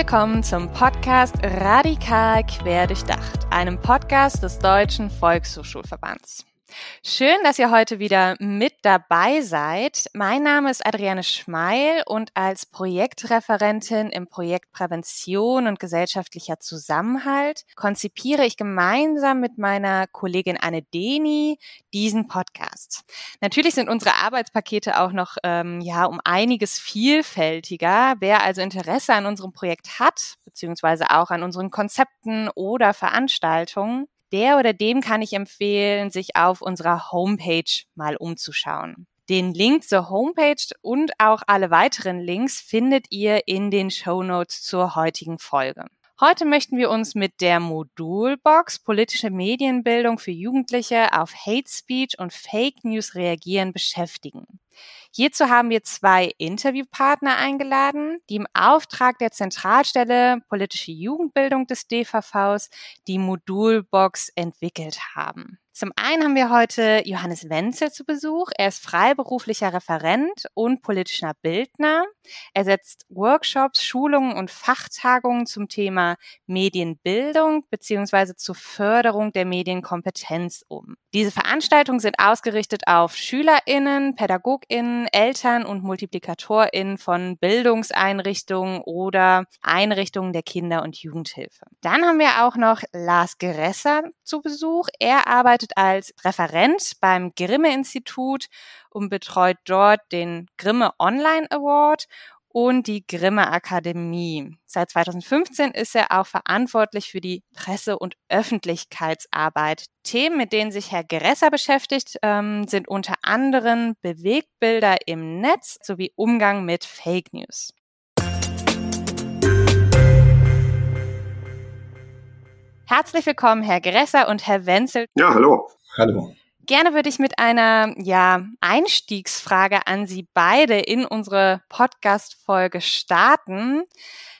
willkommen zum Podcast Radikal Querdurchdacht, einem Podcast des Deutschen Volkshochschulverbands. Schön, dass ihr heute wieder mit dabei seid. Mein Name ist Adriane Schmeil und als Projektreferentin im Projekt Prävention und gesellschaftlicher Zusammenhalt konzipiere ich gemeinsam mit meiner Kollegin Anne Deni diesen Podcast. Natürlich sind unsere Arbeitspakete auch noch ähm, ja um einiges vielfältiger. Wer also Interesse an unserem Projekt hat, beziehungsweise auch an unseren Konzepten oder Veranstaltungen, der oder dem kann ich empfehlen, sich auf unserer Homepage mal umzuschauen. Den Link zur Homepage und auch alle weiteren Links findet ihr in den Show Notes zur heutigen Folge. Heute möchten wir uns mit der Modulbox politische Medienbildung für Jugendliche auf Hate Speech und Fake News reagieren beschäftigen. Hierzu haben wir zwei Interviewpartner eingeladen, die im Auftrag der Zentralstelle Politische Jugendbildung des DVVs die Modulbox entwickelt haben. Zum einen haben wir heute Johannes Wenzel zu Besuch. Er ist freiberuflicher Referent und politischer Bildner. Er setzt Workshops, Schulungen und Fachtagungen zum Thema Medienbildung beziehungsweise zur Förderung der Medienkompetenz um. Diese Veranstaltungen sind ausgerichtet auf SchülerInnen, PädagogInnen, Eltern und MultiplikatorInnen von Bildungseinrichtungen oder Einrichtungen der Kinder- und Jugendhilfe. Dann haben wir auch noch Lars Geresser zu Besuch. Er arbeitet arbeitet als Referent beim Grimme-Institut und betreut dort den Grimme Online Award und die Grimme Akademie. Seit 2015 ist er auch verantwortlich für die Presse- und Öffentlichkeitsarbeit. Themen, mit denen sich Herr Geresser beschäftigt, ähm, sind unter anderem Bewegtbilder im Netz sowie Umgang mit Fake News. Herzlich willkommen, Herr Gresser und Herr Wenzel. Ja, hallo. Hallo. Gerne würde ich mit einer ja, Einstiegsfrage an Sie beide in unsere Podcast-Folge starten.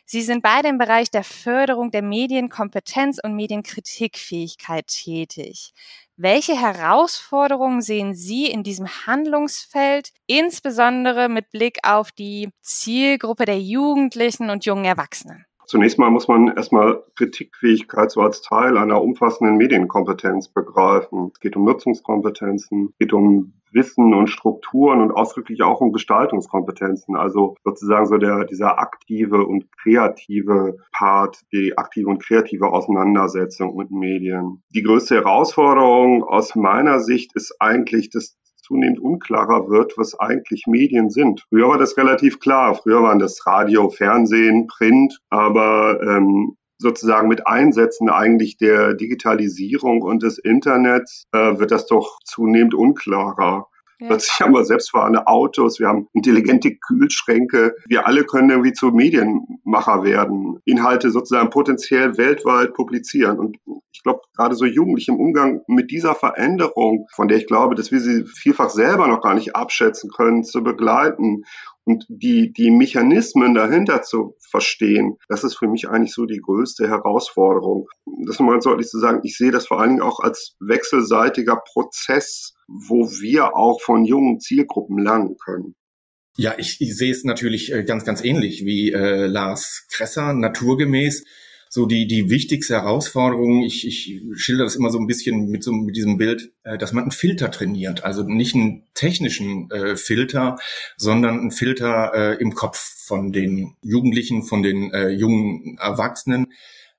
Sie sind beide im Bereich der Förderung der Medienkompetenz und Medienkritikfähigkeit tätig. Welche Herausforderungen sehen Sie in diesem Handlungsfeld, insbesondere mit Blick auf die Zielgruppe der Jugendlichen und jungen Erwachsenen? Zunächst mal muss man erstmal Kritikfähigkeit so als Teil einer umfassenden Medienkompetenz begreifen. Es geht um Nutzungskompetenzen, es geht um Wissen und Strukturen und ausdrücklich auch um Gestaltungskompetenzen. Also sozusagen so der, dieser aktive und kreative Part, die aktive und kreative Auseinandersetzung mit Medien. Die größte Herausforderung aus meiner Sicht ist eigentlich das zunehmend unklarer wird, was eigentlich Medien sind. Früher war das relativ klar. Früher waren das Radio, Fernsehen, Print, aber ähm, sozusagen mit Einsätzen eigentlich der Digitalisierung und des Internets äh, wird das doch zunehmend unklarer. Ja. Plötzlich haben wir selbstfahrende Autos, wir haben intelligente Kühlschränke. Wir alle können irgendwie zu Medienmacher werden, Inhalte sozusagen potenziell weltweit publizieren. Und ich glaube, gerade so Jugendliche im Umgang mit dieser Veränderung, von der ich glaube, dass wir sie vielfach selber noch gar nicht abschätzen können, zu begleiten und die, die Mechanismen dahinter zu verstehen, das ist für mich eigentlich so die größte Herausforderung. Das ist mal ganz deutlich zu sagen, ich sehe das vor allen Dingen auch als wechselseitiger Prozess, wo wir auch von jungen Zielgruppen lernen können. Ja, ich, ich sehe es natürlich äh, ganz, ganz ähnlich wie äh, Lars Kresser, naturgemäß so die, die wichtigste Herausforderung, ich, ich schilder das immer so ein bisschen mit so mit diesem Bild, äh, dass man einen Filter trainiert. Also nicht einen technischen äh, Filter, sondern einen Filter äh, im Kopf von den Jugendlichen, von den äh, jungen Erwachsenen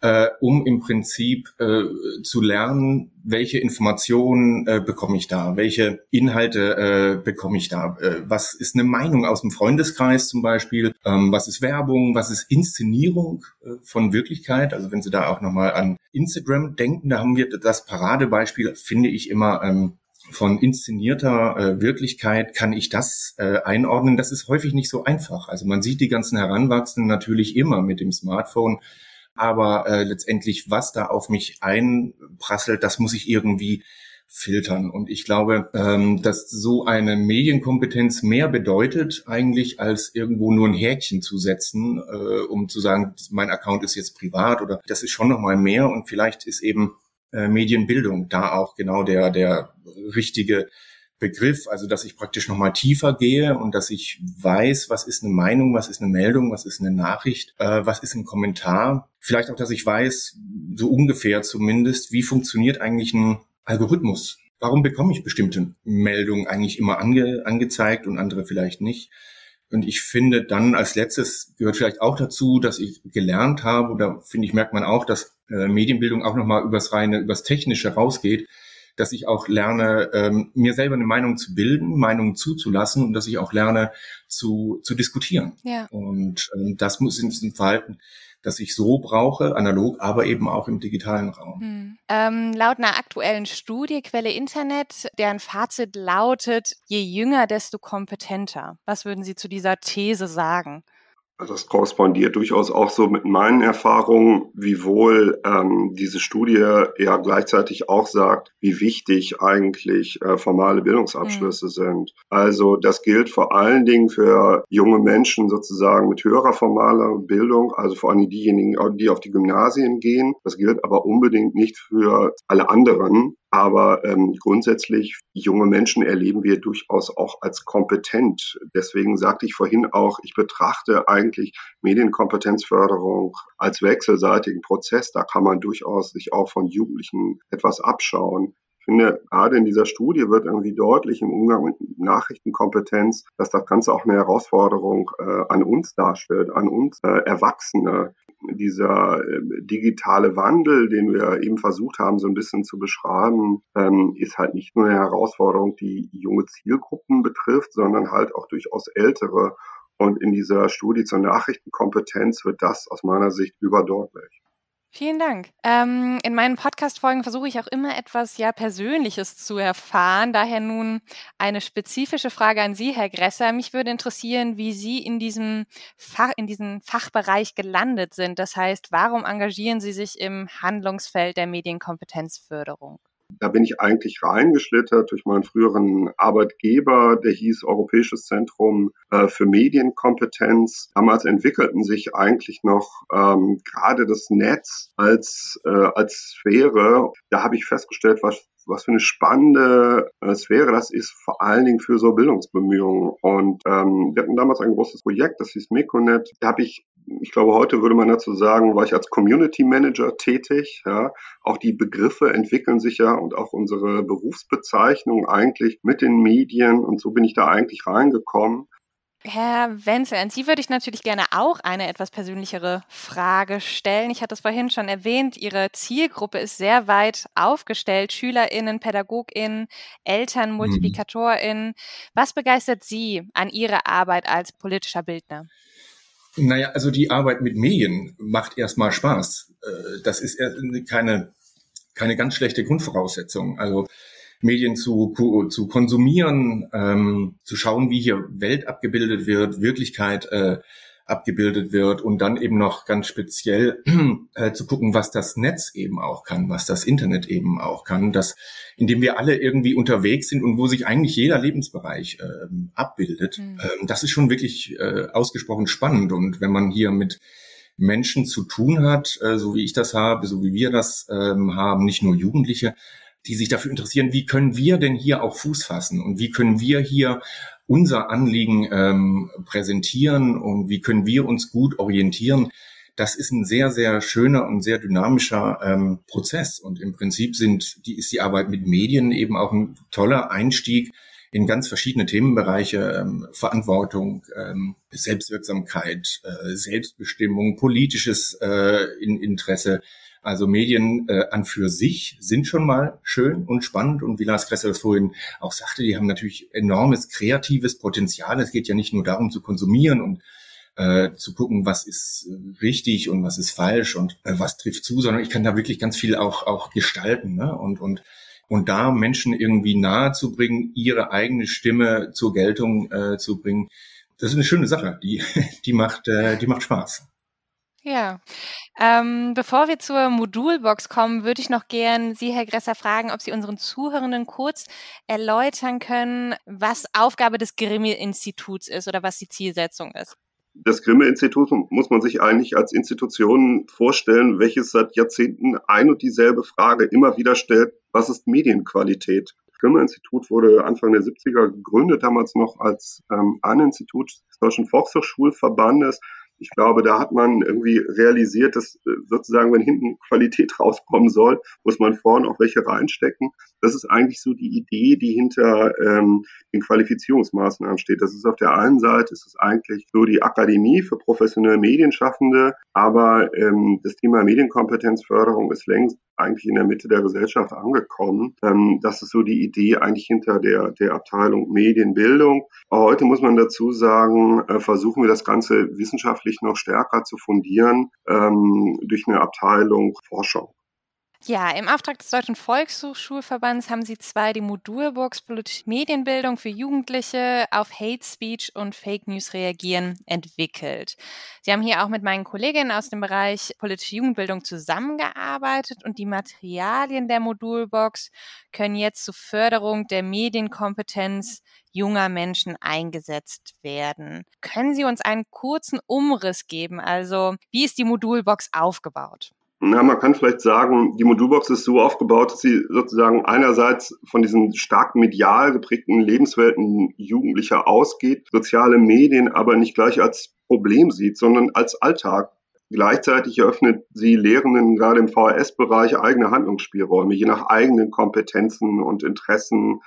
äh, um im Prinzip äh, zu lernen, welche Informationen äh, bekomme ich da, welche Inhalte äh, bekomme ich da, äh, was ist eine Meinung aus dem Freundeskreis zum Beispiel, ähm, was ist Werbung, was ist Inszenierung äh, von Wirklichkeit. Also wenn Sie da auch nochmal an Instagram denken, da haben wir das Paradebeispiel, finde ich immer. Ähm, von inszenierter äh, Wirklichkeit kann ich das äh, einordnen. Das ist häufig nicht so einfach. Also man sieht die ganzen Heranwachsenden natürlich immer mit dem Smartphone aber äh, letztendlich, was da auf mich einprasselt, das muss ich irgendwie filtern. Und ich glaube, ähm, dass so eine Medienkompetenz mehr bedeutet eigentlich, als irgendwo nur ein Häkchen zu setzen, äh, um zu sagen, mein Account ist jetzt privat oder das ist schon nochmal mehr. Und vielleicht ist eben äh, Medienbildung da auch genau der, der richtige Begriff, also dass ich praktisch nochmal tiefer gehe und dass ich weiß, was ist eine Meinung, was ist eine Meldung, was ist eine Nachricht, äh, was ist ein Kommentar. Vielleicht auch, dass ich weiß, so ungefähr zumindest, wie funktioniert eigentlich ein Algorithmus. Warum bekomme ich bestimmte Meldungen eigentlich immer ange, angezeigt und andere vielleicht nicht? Und ich finde dann als letztes gehört vielleicht auch dazu, dass ich gelernt habe, oder finde ich, merkt man auch, dass äh, Medienbildung auch nochmal übers reine, übers Technische rausgeht, dass ich auch lerne, ähm, mir selber eine Meinung zu bilden, Meinungen zuzulassen und dass ich auch lerne zu, zu diskutieren. Ja. Und ähm, das muss in diesem Verhalten das ich so brauche, analog, aber eben auch im digitalen Raum. Hm. Ähm, laut einer aktuellen Studie, Quelle Internet, deren Fazit lautet, je jünger, desto kompetenter. Was würden Sie zu dieser These sagen? Also das korrespondiert durchaus auch so mit meinen Erfahrungen, wiewohl ähm, diese Studie ja gleichzeitig auch sagt, wie wichtig eigentlich äh, formale Bildungsabschlüsse mhm. sind. Also das gilt vor allen Dingen für junge Menschen sozusagen mit höherer formaler Bildung, also vor allem diejenigen, die auf die Gymnasien gehen. Das gilt aber unbedingt nicht für alle anderen. Aber ähm, grundsätzlich, junge Menschen erleben wir durchaus auch als kompetent. Deswegen sagte ich vorhin auch, ich betrachte eigentlich Medienkompetenzförderung als wechselseitigen Prozess. Da kann man durchaus sich auch von Jugendlichen etwas abschauen. Ich finde, gerade in dieser Studie wird irgendwie deutlich im Umgang mit Nachrichtenkompetenz, dass das Ganze auch eine Herausforderung äh, an uns darstellt, an uns äh, Erwachsene dieser äh, digitale Wandel, den wir eben versucht haben, so ein bisschen zu beschreiben, ähm, ist halt nicht nur eine Herausforderung, die junge Zielgruppen betrifft, sondern halt auch durchaus ältere. Und in dieser Studie zur Nachrichtenkompetenz wird das aus meiner Sicht überdeutlich. Vielen Dank. Ähm, in meinen Podcast-Folgen versuche ich auch immer etwas ja Persönliches zu erfahren. Daher nun eine spezifische Frage an Sie, Herr Gresser. Mich würde interessieren, wie Sie in diesem Fach, in diesem Fachbereich gelandet sind. Das heißt, warum engagieren Sie sich im Handlungsfeld der Medienkompetenzförderung? Da bin ich eigentlich reingeschlittert durch meinen früheren Arbeitgeber, der hieß Europäisches Zentrum äh, für Medienkompetenz. Damals entwickelten sich eigentlich noch ähm, gerade das Netz als, äh, als Sphäre. Da habe ich festgestellt, was was für eine spannende äh, Sphäre das ist, vor allen Dingen für so Bildungsbemühungen. Und ähm, wir hatten damals ein großes Projekt, das hieß Meconet. Da habe ich, ich glaube, heute würde man dazu sagen, war ich als Community Manager tätig. Ja. Auch die Begriffe entwickeln sich ja und auch unsere Berufsbezeichnung eigentlich mit den Medien. Und so bin ich da eigentlich reingekommen. Herr Wenzel, an Sie würde ich natürlich gerne auch eine etwas persönlichere Frage stellen. Ich hatte es vorhin schon erwähnt, Ihre Zielgruppe ist sehr weit aufgestellt. SchülerInnen, PädagogInnen, Eltern, mhm. MultiplikatorInnen. Was begeistert Sie an Ihrer Arbeit als politischer Bildner? Naja, also die Arbeit mit Medien macht erstmal Spaß. Äh, das ist keine, keine ganz schlechte Grundvoraussetzung. Also Medien zu, zu konsumieren, ähm, zu schauen, wie hier Welt abgebildet wird, Wirklichkeit äh, abgebildet wird und dann eben noch ganz speziell äh, zu gucken, was das Netz eben auch kann, was das Internet eben auch kann, das, in dem wir alle irgendwie unterwegs sind und wo sich eigentlich jeder Lebensbereich äh, abbildet. Mhm. Ähm, das ist schon wirklich äh, ausgesprochen spannend und wenn man hier mit Menschen zu tun hat, äh, so wie ich das habe, so wie wir das ähm, haben, nicht nur Jugendliche, die sich dafür interessieren, wie können wir denn hier auch Fuß fassen und wie können wir hier unser Anliegen ähm, präsentieren und wie können wir uns gut orientieren. Das ist ein sehr, sehr schöner und sehr dynamischer ähm, Prozess. Und im Prinzip sind, die, ist die Arbeit mit Medien eben auch ein toller Einstieg in ganz verschiedene Themenbereiche, ähm, Verantwortung, ähm, Selbstwirksamkeit, äh, Selbstbestimmung, politisches äh, in Interesse, also Medien äh, an für sich sind schon mal schön und spannend und wie Lars Kresser das vorhin auch sagte, die haben natürlich enormes kreatives Potenzial. Es geht ja nicht nur darum zu konsumieren und äh, zu gucken, was ist richtig und was ist falsch und äh, was trifft zu, sondern ich kann da wirklich ganz viel auch auch gestalten ne? und und und da Menschen irgendwie nahe zu bringen, ihre eigene Stimme zur Geltung äh, zu bringen, das ist eine schöne Sache. Die die macht äh, die macht Spaß. Ja. Ähm, bevor wir zur Modulbox kommen, würde ich noch gern Sie, Herr Gresser, fragen, ob Sie unseren Zuhörenden kurz erläutern können, was Aufgabe des Grimme-Instituts ist oder was die Zielsetzung ist. Das Grimme-Institut muss man sich eigentlich als Institution vorstellen, welches seit Jahrzehnten ein und dieselbe Frage immer wieder stellt, was ist Medienqualität? Grimme-Institut wurde Anfang der 70er gegründet, damals noch als ähm, ein Institut des Deutschen Volkshochschulverbandes. Ich glaube, da hat man irgendwie realisiert, dass äh, sozusagen, wenn hinten Qualität rauskommen soll, muss man vorne auch welche reinstecken. Das ist eigentlich so die Idee, die hinter ähm, den Qualifizierungsmaßnahmen steht. Das ist auf der einen Seite ist es eigentlich so die Akademie für professionelle Medienschaffende, aber ähm, das Thema Medienkompetenzförderung ist längst eigentlich in der Mitte der Gesellschaft angekommen. Ähm, das ist so die Idee eigentlich hinter der, der Abteilung Medienbildung. Heute muss man dazu sagen, äh, versuchen wir das Ganze wissenschaftlich noch stärker zu fundieren ähm, durch eine Abteilung Forschung. Ja, im Auftrag des Deutschen Volkshochschulverbands haben Sie zwei die Modulbox Politische Medienbildung für Jugendliche auf Hate Speech und Fake News reagieren entwickelt. Sie haben hier auch mit meinen Kolleginnen aus dem Bereich politische Jugendbildung zusammengearbeitet und die Materialien der Modulbox können jetzt zur Förderung der Medienkompetenz junger Menschen eingesetzt werden. Können Sie uns einen kurzen Umriss geben? Also, wie ist die Modulbox aufgebaut? Na, man kann vielleicht sagen, die Modulbox ist so aufgebaut, dass sie sozusagen einerseits von diesen stark medial geprägten Lebenswelten Jugendlicher ausgeht, soziale Medien aber nicht gleich als Problem sieht, sondern als Alltag. Gleichzeitig eröffnet sie Lehrenden gerade im VHS-Bereich eigene Handlungsspielräume, je nach eigenen Kompetenzen und Interessen,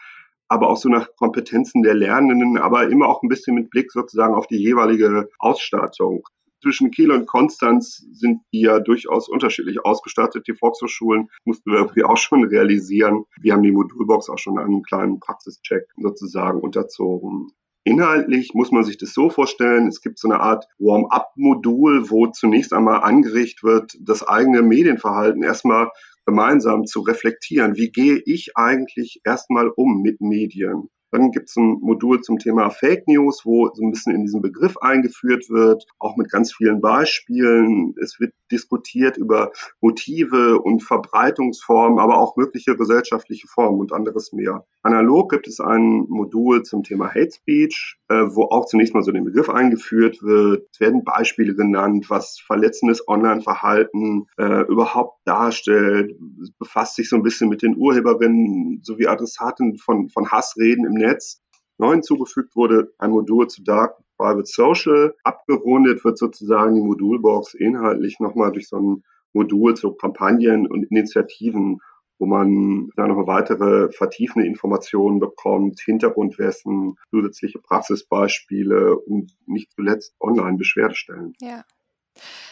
aber auch so nach Kompetenzen der Lernenden, aber immer auch ein bisschen mit Blick sozusagen auf die jeweilige Ausstattung zwischen Kiel und Konstanz sind die ja durchaus unterschiedlich ausgestattet. Die Volkshochschulen mussten wir irgendwie auch schon realisieren. Wir haben die Modulbox auch schon einen kleinen Praxischeck sozusagen unterzogen. Inhaltlich muss man sich das so vorstellen, es gibt so eine Art Warm-up-Modul, wo zunächst einmal angeregt wird, das eigene Medienverhalten erstmal gemeinsam zu reflektieren. Wie gehe ich eigentlich erstmal um mit Medien? Dann gibt es ein Modul zum Thema Fake News, wo so ein bisschen in diesen Begriff eingeführt wird, auch mit ganz vielen Beispielen. Es wird diskutiert über Motive und Verbreitungsformen, aber auch mögliche gesellschaftliche Formen und anderes mehr. Analog gibt es ein Modul zum Thema Hate Speech, äh, wo auch zunächst mal so den Begriff eingeführt wird. Es werden Beispiele genannt, was verletzendes Online-Verhalten äh, überhaupt darstellt. Es befasst sich so ein bisschen mit den Urheberinnen sowie Adressaten von, von Hassreden im Netz. Neu hinzugefügt wurde ein Modul zu Dark Private Social. Abgerundet wird sozusagen die Modulbox inhaltlich nochmal durch so ein Modul zu Kampagnen und Initiativen, wo man da noch weitere vertiefende Informationen bekommt, Hintergrundwissen, zusätzliche Praxisbeispiele und nicht zuletzt Online-Beschwerdestellen. Ja.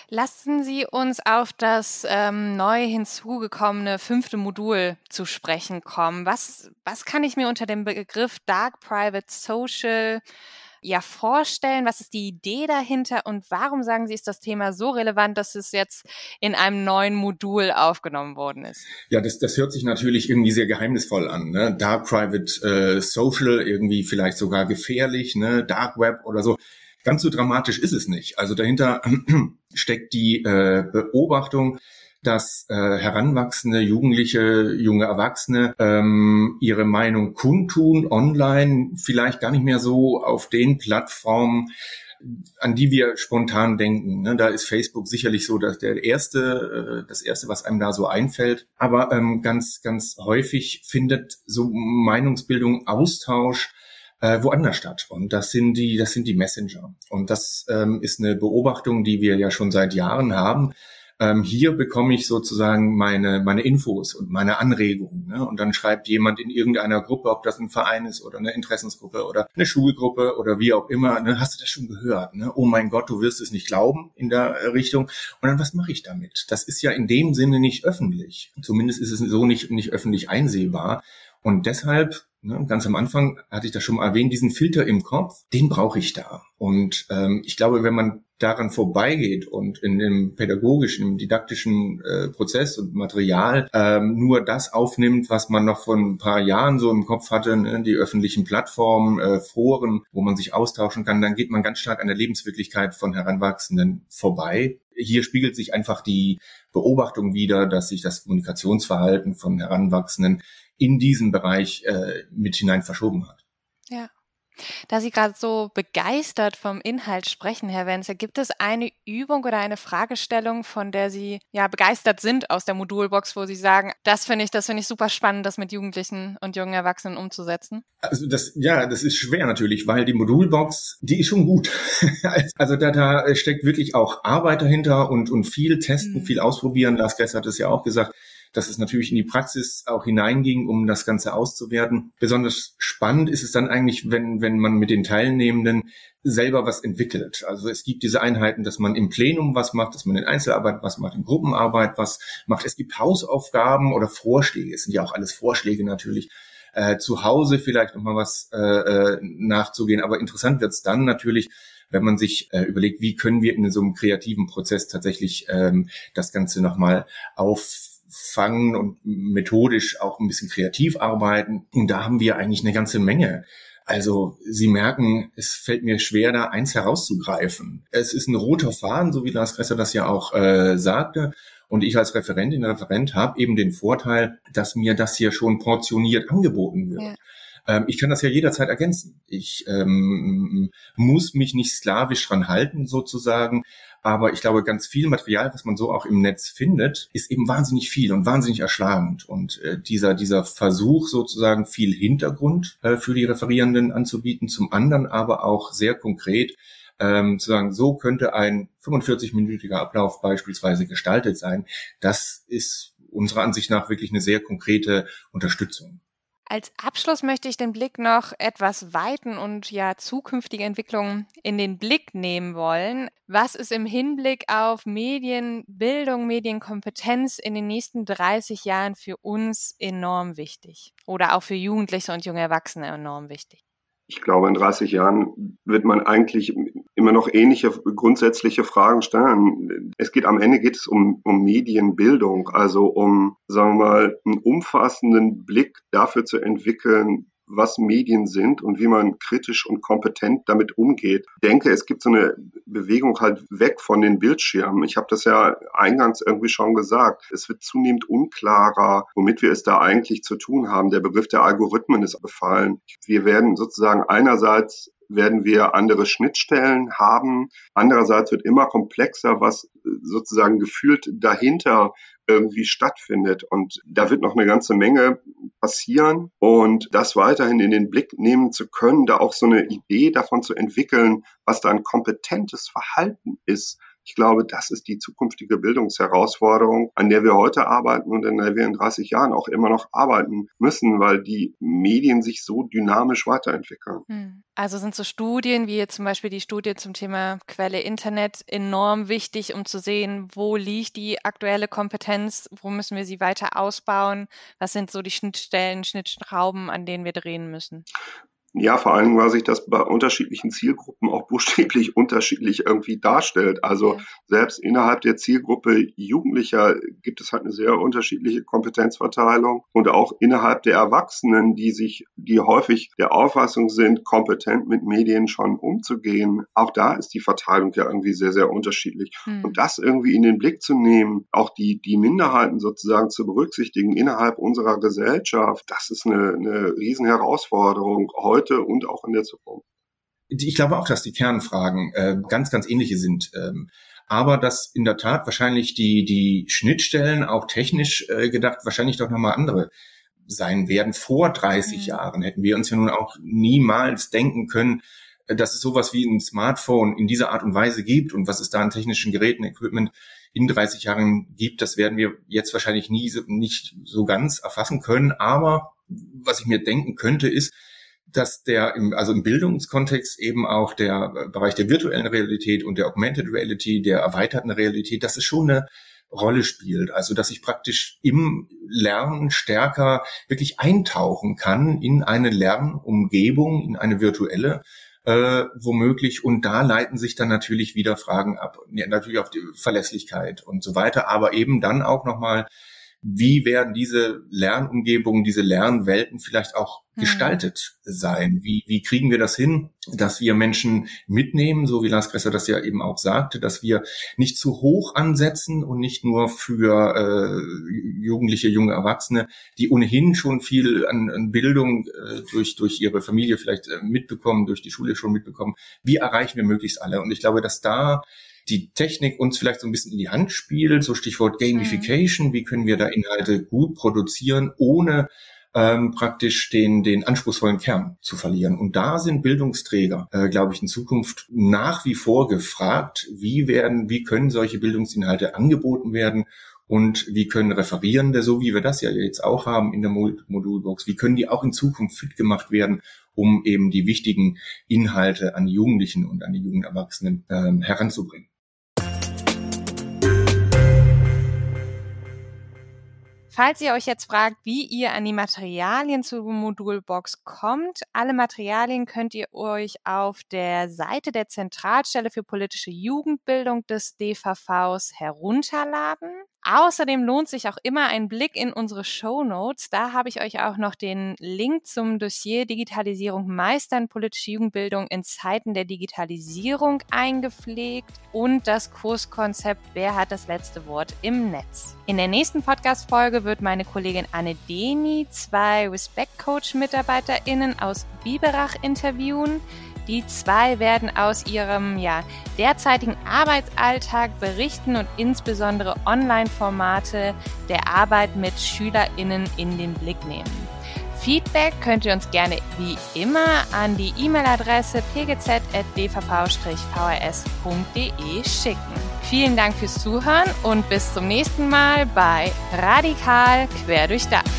Lassen Sie uns auf das ähm, neu hinzugekommene fünfte Modul zu sprechen kommen. Was, was kann ich mir unter dem Begriff Dark Private Social ja vorstellen? Was ist die Idee dahinter und warum sagen Sie, ist das Thema so relevant, dass es jetzt in einem neuen Modul aufgenommen worden ist? Ja, das, das hört sich natürlich irgendwie sehr geheimnisvoll an. Ne? Dark Private äh, Social, irgendwie vielleicht sogar gefährlich, ne? Dark Web oder so. Ganz so dramatisch ist es nicht. Also dahinter steckt die äh, Beobachtung, dass äh, heranwachsende Jugendliche, junge Erwachsene ähm, ihre Meinung kundtun online, vielleicht gar nicht mehr so auf den Plattformen, an die wir spontan denken. Ne? Da ist Facebook sicherlich so, dass der erste, äh, das erste, was einem da so einfällt. Aber ähm, ganz, ganz häufig findet so Meinungsbildung, Austausch äh, woanders statt. Und das sind die, das sind die Messenger. Und das ähm, ist eine Beobachtung, die wir ja schon seit Jahren haben. Ähm, hier bekomme ich sozusagen meine, meine Infos und meine Anregungen. Ne? Und dann schreibt jemand in irgendeiner Gruppe, ob das ein Verein ist oder eine Interessensgruppe oder eine Schulgruppe oder wie auch immer, ne? hast du das schon gehört? Ne? Oh mein Gott, du wirst es nicht glauben in der Richtung. Und dann, was mache ich damit? Das ist ja in dem Sinne nicht öffentlich. Zumindest ist es so nicht, nicht öffentlich einsehbar. Und deshalb Ne, ganz am Anfang hatte ich das schon mal erwähnt, diesen Filter im Kopf, den brauche ich da. Und ähm, ich glaube, wenn man daran vorbeigeht und in dem pädagogischen, didaktischen äh, Prozess und Material ähm, nur das aufnimmt, was man noch vor ein paar Jahren so im Kopf hatte, ne, die öffentlichen Plattformen, äh, Foren, wo man sich austauschen kann, dann geht man ganz stark an der Lebenswirklichkeit von Heranwachsenden vorbei. Hier spiegelt sich einfach die Beobachtung wieder, dass sich das Kommunikationsverhalten von Heranwachsenden in diesen Bereich äh, mit hinein verschoben hat. Ja. Da Sie gerade so begeistert vom Inhalt sprechen, Herr Wenzel, gibt es eine Übung oder eine Fragestellung, von der Sie ja begeistert sind aus der Modulbox, wo Sie sagen, das finde ich, das finde ich super spannend, das mit Jugendlichen und jungen Erwachsenen umzusetzen? Also das, ja, das ist schwer natürlich, weil die Modulbox, die ist schon gut. also da, da steckt wirklich auch Arbeit dahinter und, und viel testen, mhm. viel ausprobieren. Lars Gess hat es ja auch gesagt dass es natürlich in die Praxis auch hineinging, um das Ganze auszuwerten. Besonders spannend ist es dann eigentlich, wenn, wenn man mit den Teilnehmenden selber was entwickelt. Also es gibt diese Einheiten, dass man im Plenum was macht, dass man in Einzelarbeit was macht, in Gruppenarbeit was macht. Es gibt Hausaufgaben oder Vorschläge. Es sind ja auch alles Vorschläge natürlich. Äh, zu Hause vielleicht nochmal was äh, äh, nachzugehen. Aber interessant wird es dann natürlich, wenn man sich äh, überlegt, wie können wir in so einem kreativen Prozess tatsächlich ähm, das Ganze nochmal auf fangen und methodisch auch ein bisschen kreativ arbeiten. Und da haben wir eigentlich eine ganze Menge. Also Sie merken, es fällt mir schwer, da eins herauszugreifen. Es ist ein roter Faden, so wie Lars Kresser das ja auch äh, sagte. Und ich als Referentin, Referent habe eben den Vorteil, dass mir das hier schon portioniert angeboten wird. Ja. Ähm, ich kann das ja jederzeit ergänzen. Ich ähm, muss mich nicht sklavisch dran halten, sozusagen. Aber ich glaube, ganz viel Material, was man so auch im Netz findet, ist eben wahnsinnig viel und wahnsinnig erschlagend. Und äh, dieser, dieser Versuch sozusagen viel Hintergrund äh, für die Referierenden anzubieten, zum anderen aber auch sehr konkret ähm, zu sagen, so könnte ein 45-minütiger Ablauf beispielsweise gestaltet sein. Das ist unserer Ansicht nach wirklich eine sehr konkrete Unterstützung. Als Abschluss möchte ich den Blick noch etwas weiten und ja zukünftige Entwicklungen in den Blick nehmen wollen. Was ist im Hinblick auf Medienbildung, Medienkompetenz in den nächsten 30 Jahren für uns enorm wichtig? Oder auch für Jugendliche und junge Erwachsene enorm wichtig? ich glaube, in 30 Jahren wird man eigentlich immer noch ähnliche grundsätzliche Fragen stellen. Es geht am Ende geht es um, um Medienbildung, also um, sagen wir mal, einen umfassenden Blick dafür zu entwickeln, was Medien sind und wie man kritisch und kompetent damit umgeht. Ich denke, es gibt so eine Bewegung halt weg von den Bildschirmen. Ich habe das ja eingangs irgendwie schon gesagt. Es wird zunehmend unklarer, womit wir es da eigentlich zu tun haben. Der Begriff der Algorithmen ist gefallen. Wir werden sozusagen einerseits werden wir andere Schnittstellen haben. Andererseits wird immer komplexer, was sozusagen gefühlt dahinter irgendwie stattfindet. Und da wird noch eine ganze Menge passieren. Und das weiterhin in den Blick nehmen zu können, da auch so eine Idee davon zu entwickeln, was da ein kompetentes Verhalten ist, ich glaube, das ist die zukünftige Bildungsherausforderung, an der wir heute arbeiten und an der wir in 30 Jahren auch immer noch arbeiten müssen, weil die Medien sich so dynamisch weiterentwickeln. Hm. Also sind so Studien wie zum Beispiel die Studie zum Thema Quelle Internet enorm wichtig, um zu sehen, wo liegt die aktuelle Kompetenz, wo müssen wir sie weiter ausbauen, was sind so die Schnittstellen, Schnittschrauben, an denen wir drehen müssen. Ja, vor allem, weil sich das bei unterschiedlichen Zielgruppen auch buchstäblich unterschiedlich irgendwie darstellt. Also selbst innerhalb der Zielgruppe Jugendlicher gibt es halt eine sehr unterschiedliche Kompetenzverteilung und auch innerhalb der Erwachsenen, die sich, die häufig der Auffassung sind, kompetent mit Medien schon umzugehen. Auch da ist die Verteilung ja irgendwie sehr, sehr unterschiedlich. Hm. Und das irgendwie in den Blick zu nehmen, auch die, die Minderheiten sozusagen zu berücksichtigen innerhalb unserer Gesellschaft, das ist eine, eine Riesenherausforderung heute heute und auch in der Zukunft. Ich glaube auch, dass die Kernfragen äh, ganz, ganz ähnliche sind. Ähm, aber dass in der Tat wahrscheinlich die, die Schnittstellen auch technisch äh, gedacht wahrscheinlich doch nochmal andere sein werden. Vor 30 mhm. Jahren hätten wir uns ja nun auch niemals denken können, äh, dass es sowas wie ein Smartphone in dieser Art und Weise gibt und was es da an technischen Geräten, Equipment in 30 Jahren gibt, das werden wir jetzt wahrscheinlich nie so, nicht so ganz erfassen können. Aber was ich mir denken könnte, ist, dass der im, also im Bildungskontext eben auch der Bereich der virtuellen Realität und der Augmented Reality, der erweiterten Realität, dass es schon eine Rolle spielt. Also dass ich praktisch im Lernen stärker wirklich eintauchen kann in eine Lernumgebung, in eine virtuelle äh, womöglich. Und da leiten sich dann natürlich wieder Fragen ab. Ja, natürlich auf die Verlässlichkeit und so weiter, aber eben dann auch nochmal wie werden diese Lernumgebungen, diese Lernwelten vielleicht auch mhm. gestaltet sein? Wie, wie kriegen wir das hin, dass wir Menschen mitnehmen, so wie Lars Gresser das ja eben auch sagte, dass wir nicht zu hoch ansetzen und nicht nur für äh, Jugendliche, junge Erwachsene, die ohnehin schon viel an, an Bildung äh, durch, durch ihre Familie vielleicht äh, mitbekommen, durch die Schule schon mitbekommen. Wie erreichen wir möglichst alle? Und ich glaube, dass da die Technik uns vielleicht so ein bisschen in die Hand spielt, so Stichwort Gamification, mhm. wie können wir da Inhalte gut produzieren, ohne ähm, praktisch den, den anspruchsvollen Kern zu verlieren. Und da sind Bildungsträger, äh, glaube ich, in Zukunft nach wie vor gefragt, wie werden, wie können solche Bildungsinhalte angeboten werden und wie können Referierende, so wie wir das ja jetzt auch haben in der Modulbox, wie können die auch in Zukunft fit gemacht werden, um eben die wichtigen Inhalte an die Jugendlichen und an die jungen Erwachsenen ähm, heranzubringen. Falls ihr euch jetzt fragt, wie ihr an die Materialien zur Modulbox kommt, alle Materialien könnt ihr euch auf der Seite der Zentralstelle für politische Jugendbildung des DVVs herunterladen. Außerdem lohnt sich auch immer ein Blick in unsere Show Notes. Da habe ich euch auch noch den Link zum Dossier Digitalisierung meistern politische Jugendbildung in Zeiten der Digitalisierung eingepflegt und das Kurskonzept Wer hat das letzte Wort im Netz. In der nächsten Podcast-Folge wird meine Kollegin Anne Deni zwei Respect Coach MitarbeiterInnen aus Biberach interviewen. Die zwei werden aus ihrem ja, derzeitigen Arbeitsalltag berichten und insbesondere Online-Formate der Arbeit mit SchülerInnen in den Blick nehmen. Feedback könnt ihr uns gerne wie immer an die E-Mail-Adresse pgz.dvv-vrs.de schicken. Vielen Dank fürs Zuhören und bis zum nächsten Mal bei Radikal Quer durchdacht.